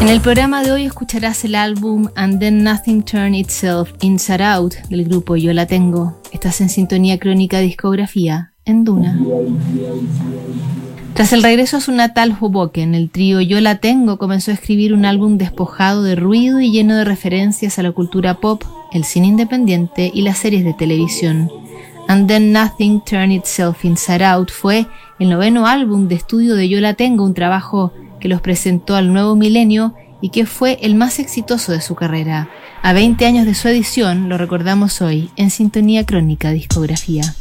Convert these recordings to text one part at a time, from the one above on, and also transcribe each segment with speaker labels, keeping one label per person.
Speaker 1: En el programa de hoy escucharás el álbum And Then Nothing Turned Itself Inside Out del grupo Yo La Tengo. Estás en sintonía crónica discografía en Duna. Tras el regreso a su natal Hoboken, el trío Yo La Tengo comenzó a escribir un álbum despojado de ruido y lleno de referencias a la cultura pop, el cine independiente y las series de televisión. And Then Nothing Turned Itself Inside Out fue el noveno álbum de estudio de Yo La Tengo, un trabajo que los presentó al nuevo milenio y que fue el más exitoso de su carrera. A 20 años de su edición, lo recordamos hoy en Sintonía Crónica Discografía.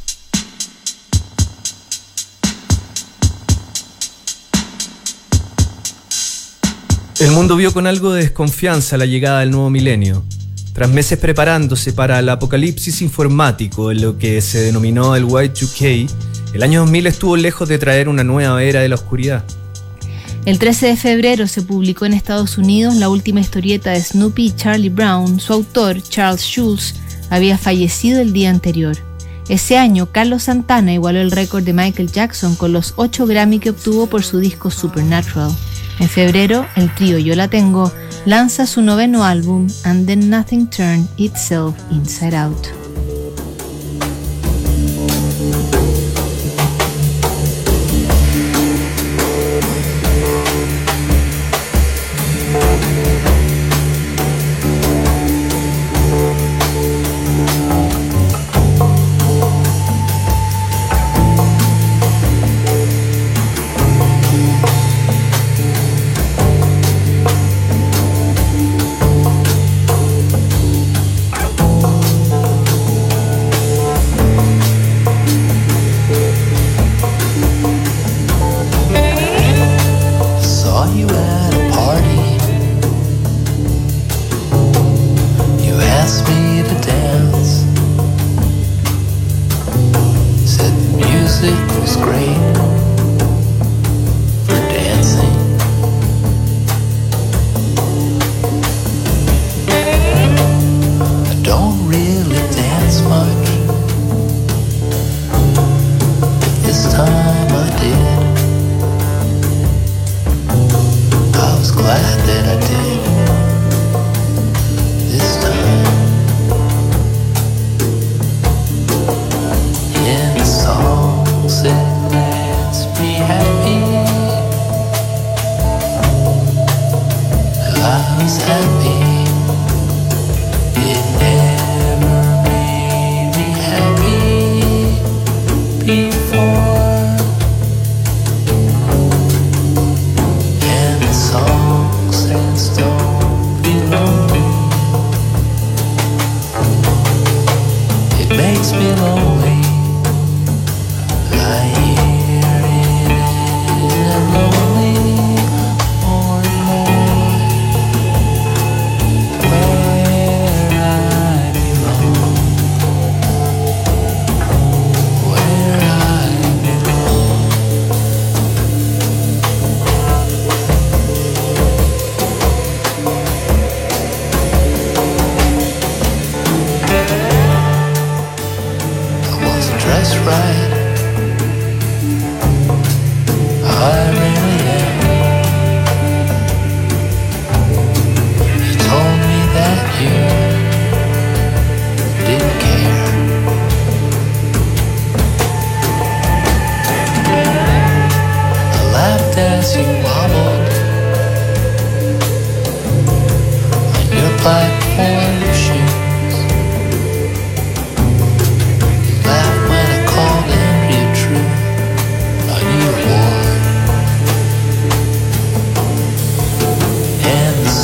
Speaker 2: El mundo vio con algo de desconfianza la llegada del nuevo milenio. Tras meses preparándose para el apocalipsis informático en lo que se denominó el Y2K, el año 2000 estuvo lejos de traer una nueva era de la oscuridad.
Speaker 1: El 13 de febrero se publicó en Estados Unidos la última historieta de Snoopy y Charlie Brown. Su autor, Charles Schulz, había fallecido el día anterior. Ese año, Carlos Santana igualó el récord de Michael Jackson con los 8 Grammy que obtuvo por su disco Supernatural. En febrero, el trío Yo La Tengo lanza su noveno álbum And Then Nothing Turned Itself Inside Out.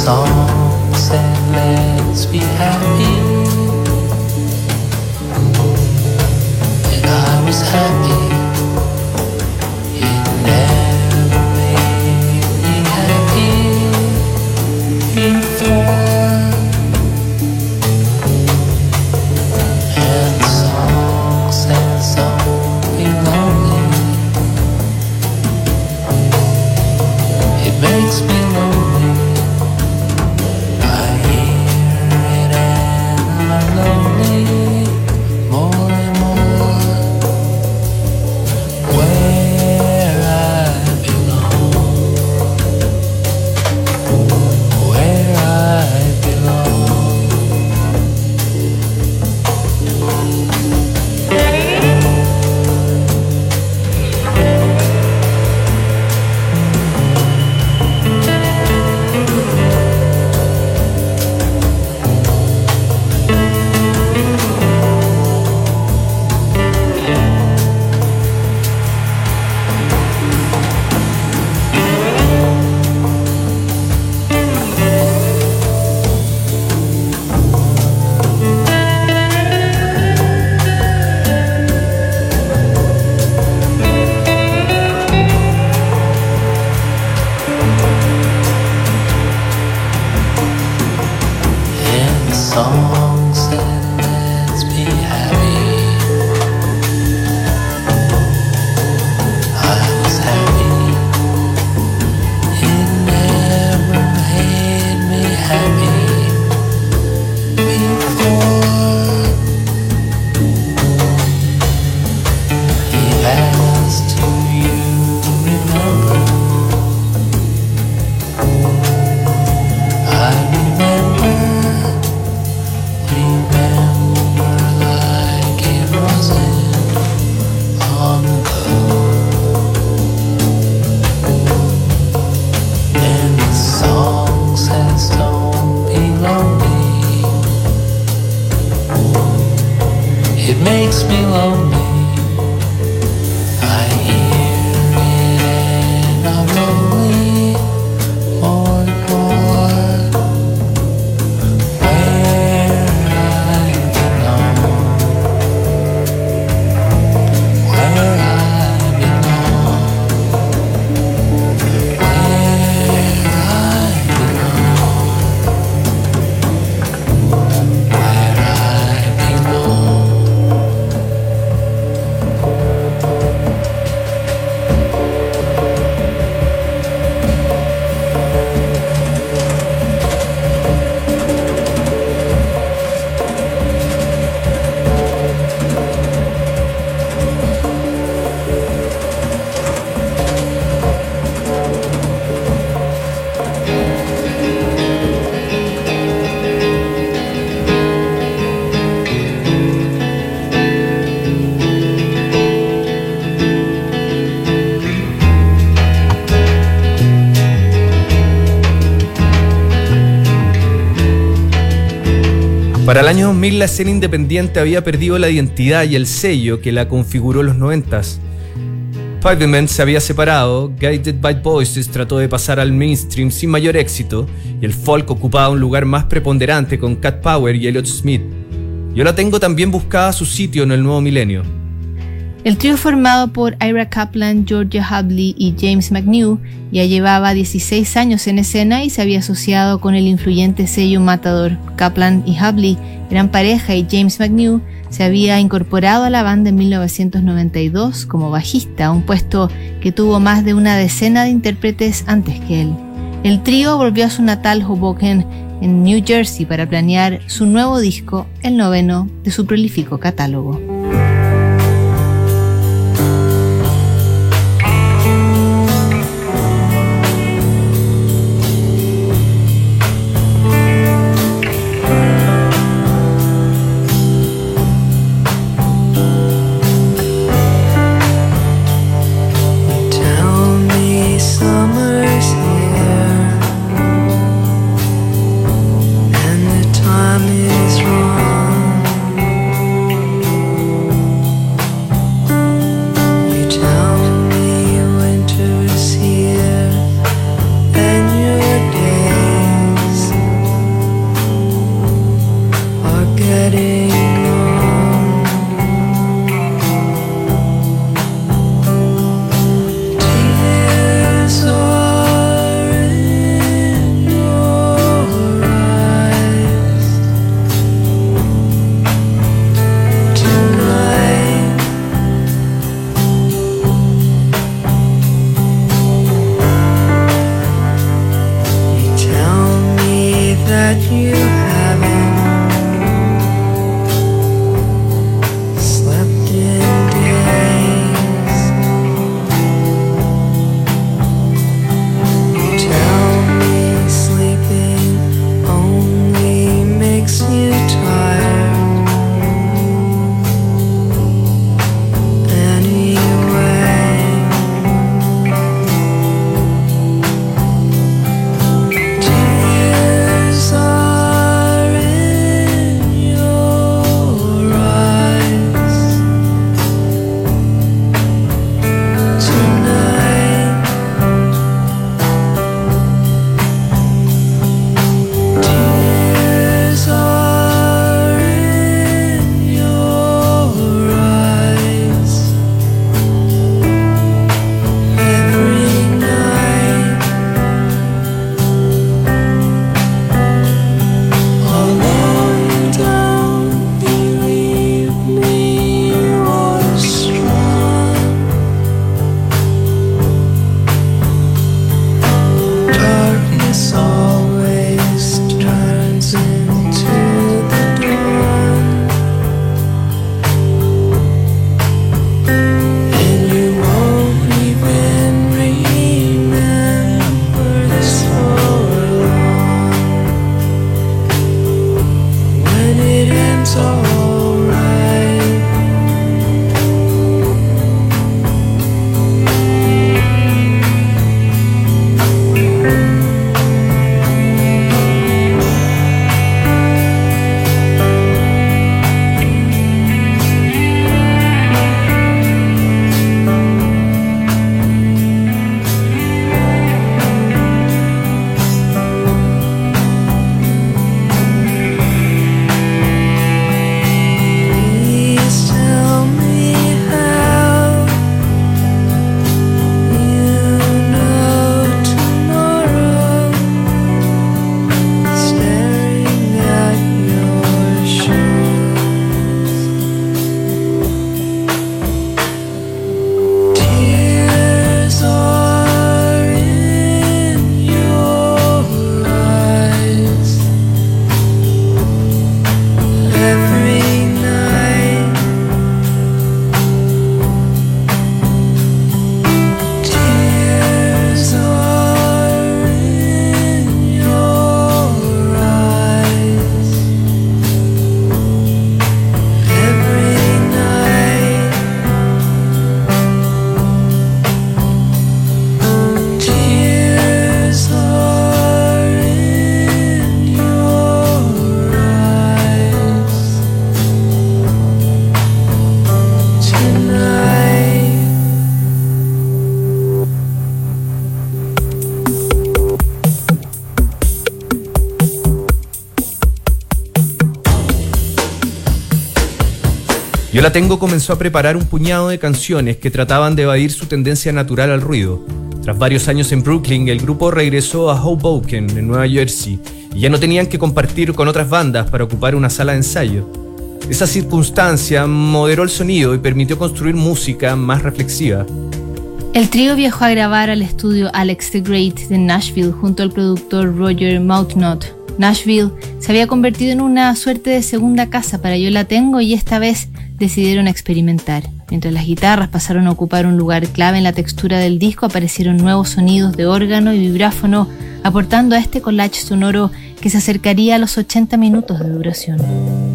Speaker 1: Song said, let's be happy.
Speaker 3: And I was happy.
Speaker 2: Para el año 2000 la escena independiente había perdido la identidad y el sello que la configuró en los 90 Pavement se había separado, Guided by Voices trató de pasar al mainstream sin mayor éxito y el folk ocupaba un lugar más preponderante con Cat Power y Elliott Smith. Yo la tengo también buscada su sitio en el nuevo milenio.
Speaker 1: El trío formado por Ira Kaplan, Georgia Hubley y James McNew ya llevaba 16 años en escena y se había asociado con el influyente sello Matador. Kaplan y Hubley eran pareja y James McNew se había incorporado a la banda en 1992 como bajista, un puesto que tuvo más de una decena de intérpretes antes que él. El trío volvió a su natal Hoboken en New Jersey para planear su nuevo disco, el noveno de su prolífico catálogo.
Speaker 2: Yo la tengo comenzó a preparar un puñado de canciones que trataban de evadir su tendencia natural al ruido. Tras varios años en Brooklyn, el grupo regresó a Hoboken, en Nueva Jersey, y ya no tenían que compartir con otras bandas para ocupar una sala de ensayo. Esa circunstancia moderó el sonido y permitió construir música más reflexiva.
Speaker 3: El trío viajó a grabar al estudio Alex the Great de Nashville junto al productor Roger Mouthnot. Nashville se había convertido en una suerte de segunda casa para Yo La Tengo y esta vez decidieron experimentar. Mientras las guitarras pasaron a ocupar un lugar clave en la textura del disco, aparecieron nuevos sonidos de órgano y vibráfono, aportando a este collage sonoro que se acercaría a los 80 minutos de duración.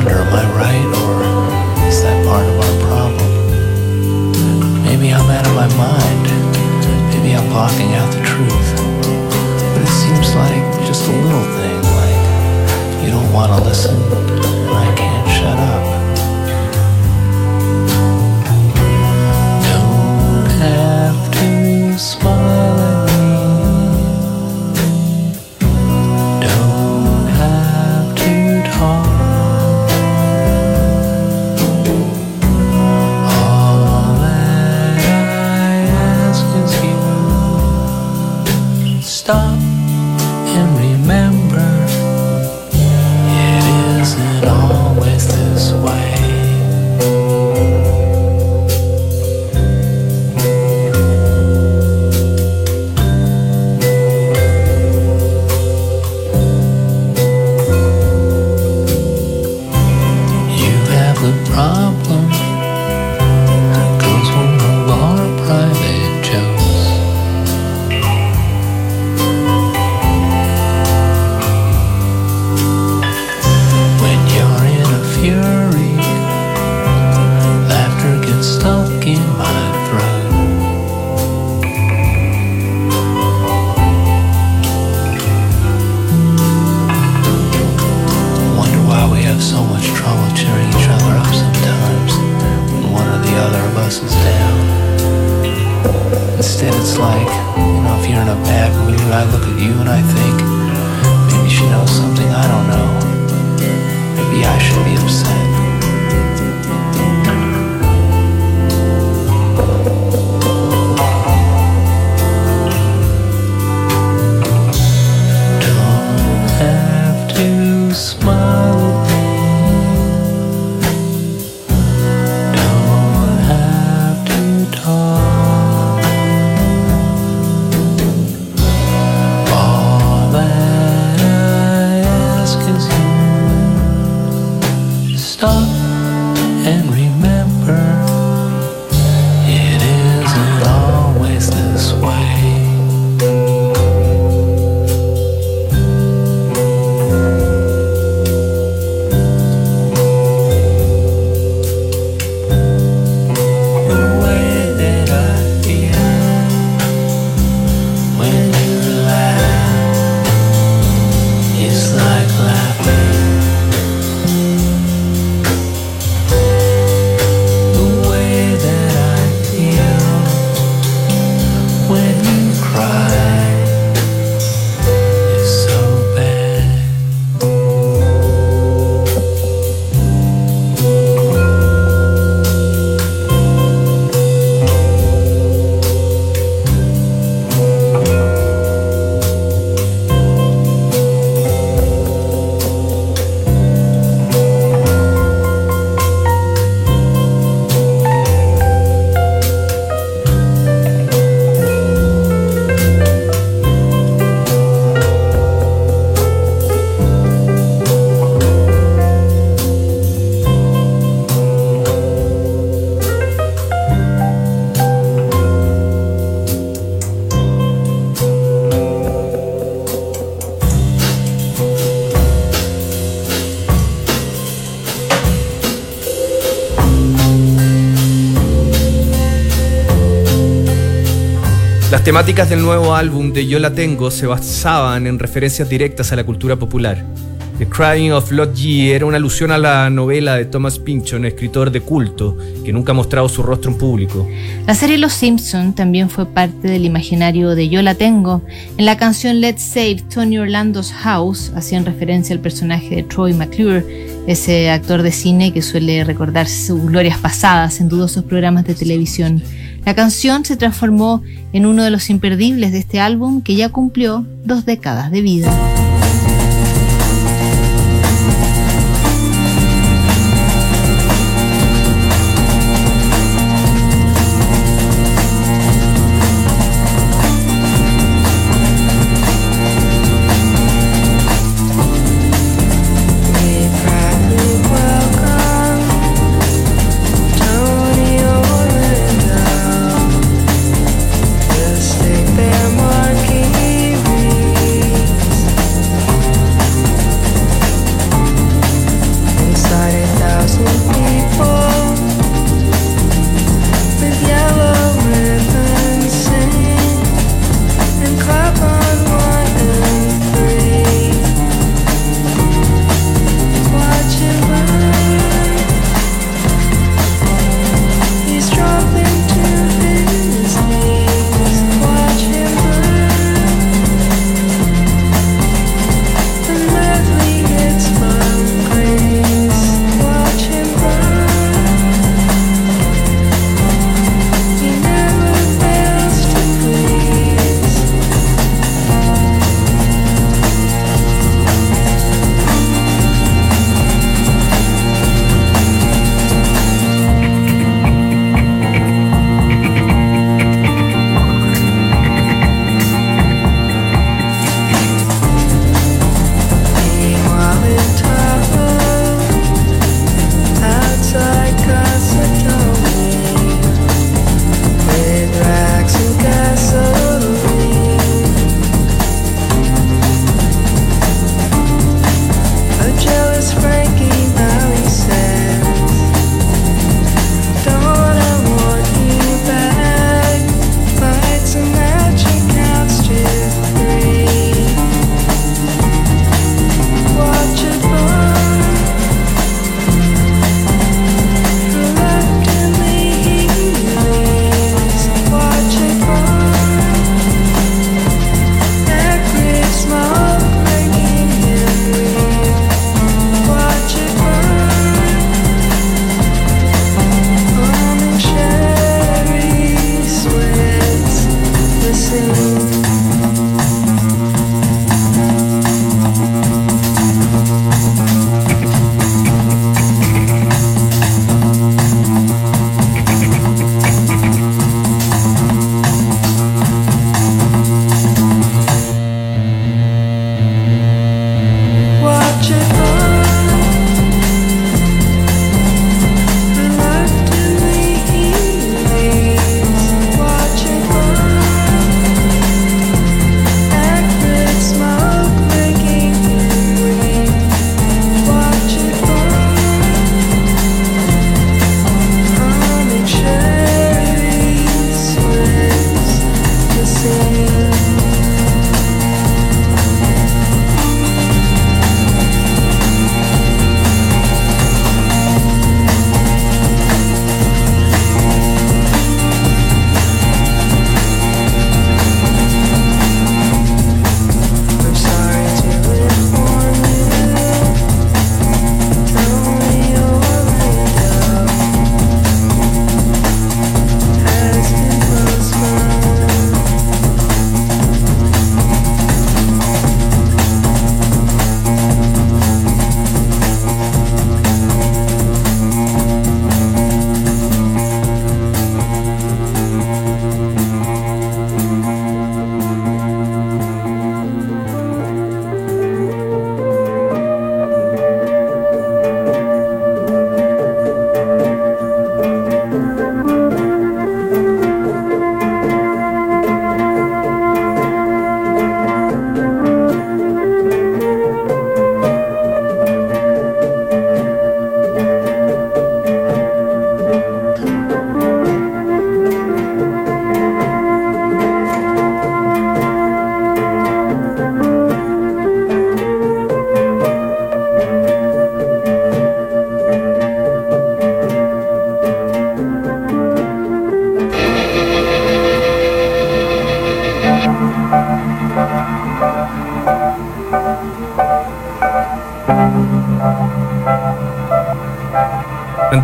Speaker 3: wonder, am I right or is that part of our problem? Maybe I'm out of my mind. Maybe I'm blocking out the truth. But it seems like just a little thing, like you don't want to listen and I can't.
Speaker 2: Las temáticas del nuevo álbum de Yo la tengo se basaban en referencias directas a la cultura popular. The Crying of Lot G era una alusión a la novela de Thomas Pynchon, escritor de culto, que nunca ha mostrado su rostro en público.
Speaker 1: La serie Los Simpson también fue parte del imaginario de Yo la tengo. En la canción Let's Save Tony Orlando's House hacían referencia al personaje de Troy McClure, ese actor de cine que suele recordar sus glorias pasadas en dudosos programas de televisión. La canción se transformó en uno de los imperdibles de este álbum que ya cumplió dos décadas de vida.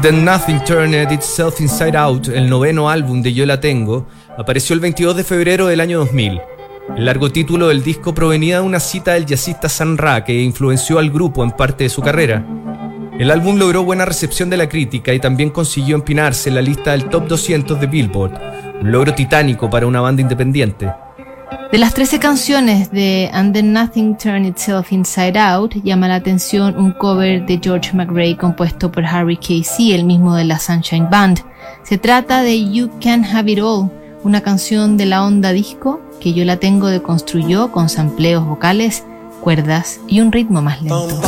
Speaker 2: Then Nothing Turned Itself Inside Out, el noveno álbum de Yo La Tengo, apareció el 22 de febrero del año 2000. El largo título del disco provenía de una cita del jazzista San Ra que influenció al grupo en parte de su carrera. El álbum logró buena recepción de la crítica y también consiguió empinarse en la lista del top 200 de Billboard, un logro titánico para una banda independiente.
Speaker 1: De las 13 canciones de And Then Nothing Turned Itself Inside Out, llama la atención un cover de George McRae compuesto por Harry Casey, el mismo de la Sunshine Band. Se trata de You Can Have It All, una canción de la onda disco que yo la tengo de construyó con sampleos vocales, cuerdas y un ritmo más lento.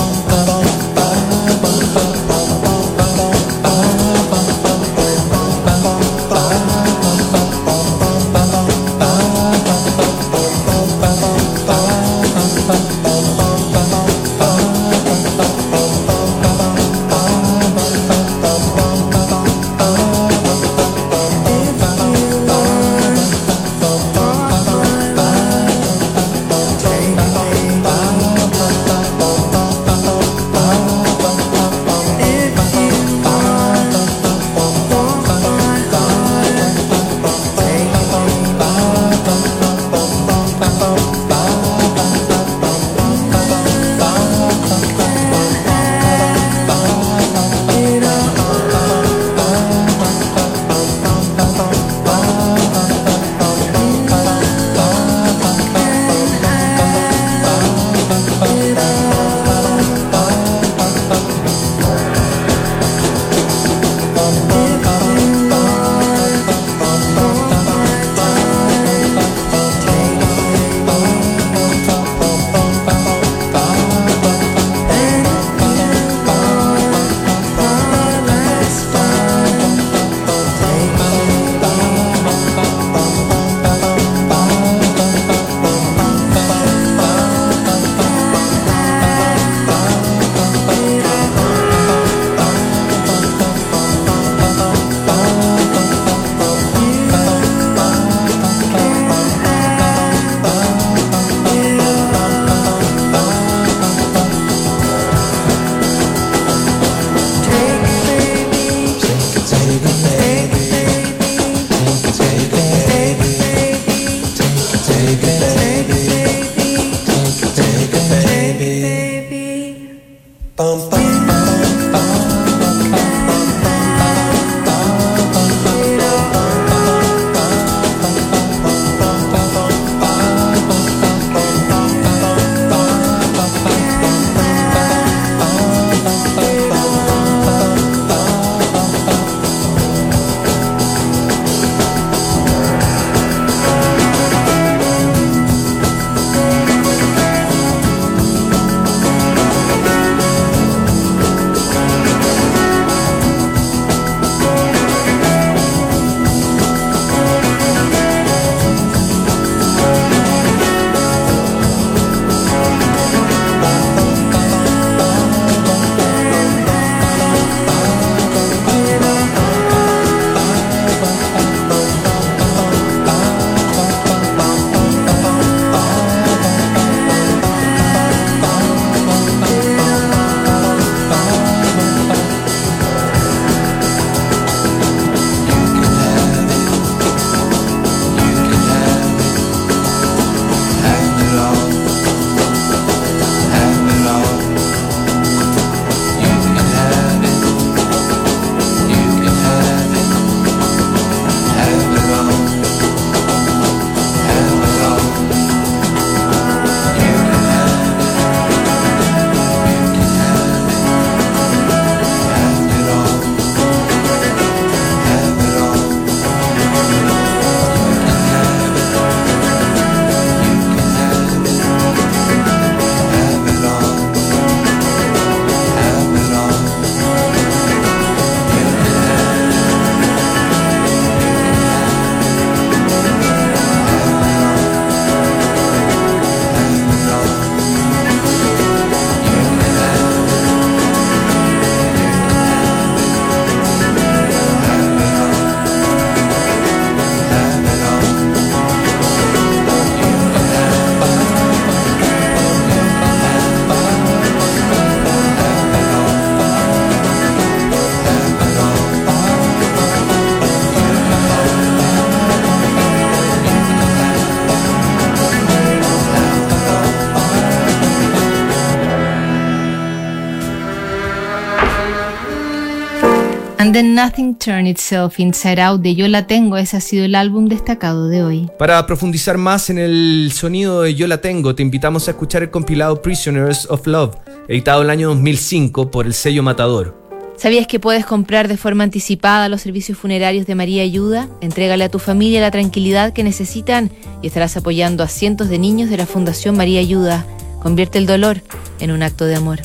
Speaker 1: Then Nothing Turned Itself Inside Out de Yo La Tengo, ese ha sido el álbum destacado de hoy.
Speaker 2: Para profundizar más en el sonido de Yo La Tengo, te invitamos a escuchar el compilado Prisoners of Love, editado el año 2005 por el sello Matador.
Speaker 1: ¿Sabías que puedes comprar de forma anticipada los servicios funerarios de María Ayuda? Entrégale a tu familia la tranquilidad que necesitan y estarás apoyando a cientos de niños de la Fundación María Ayuda. Convierte el dolor en un acto de amor.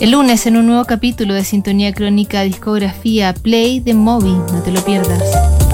Speaker 1: El lunes en un nuevo capítulo de Sintonía Crónica Discografía Play the Movie, no te lo pierdas.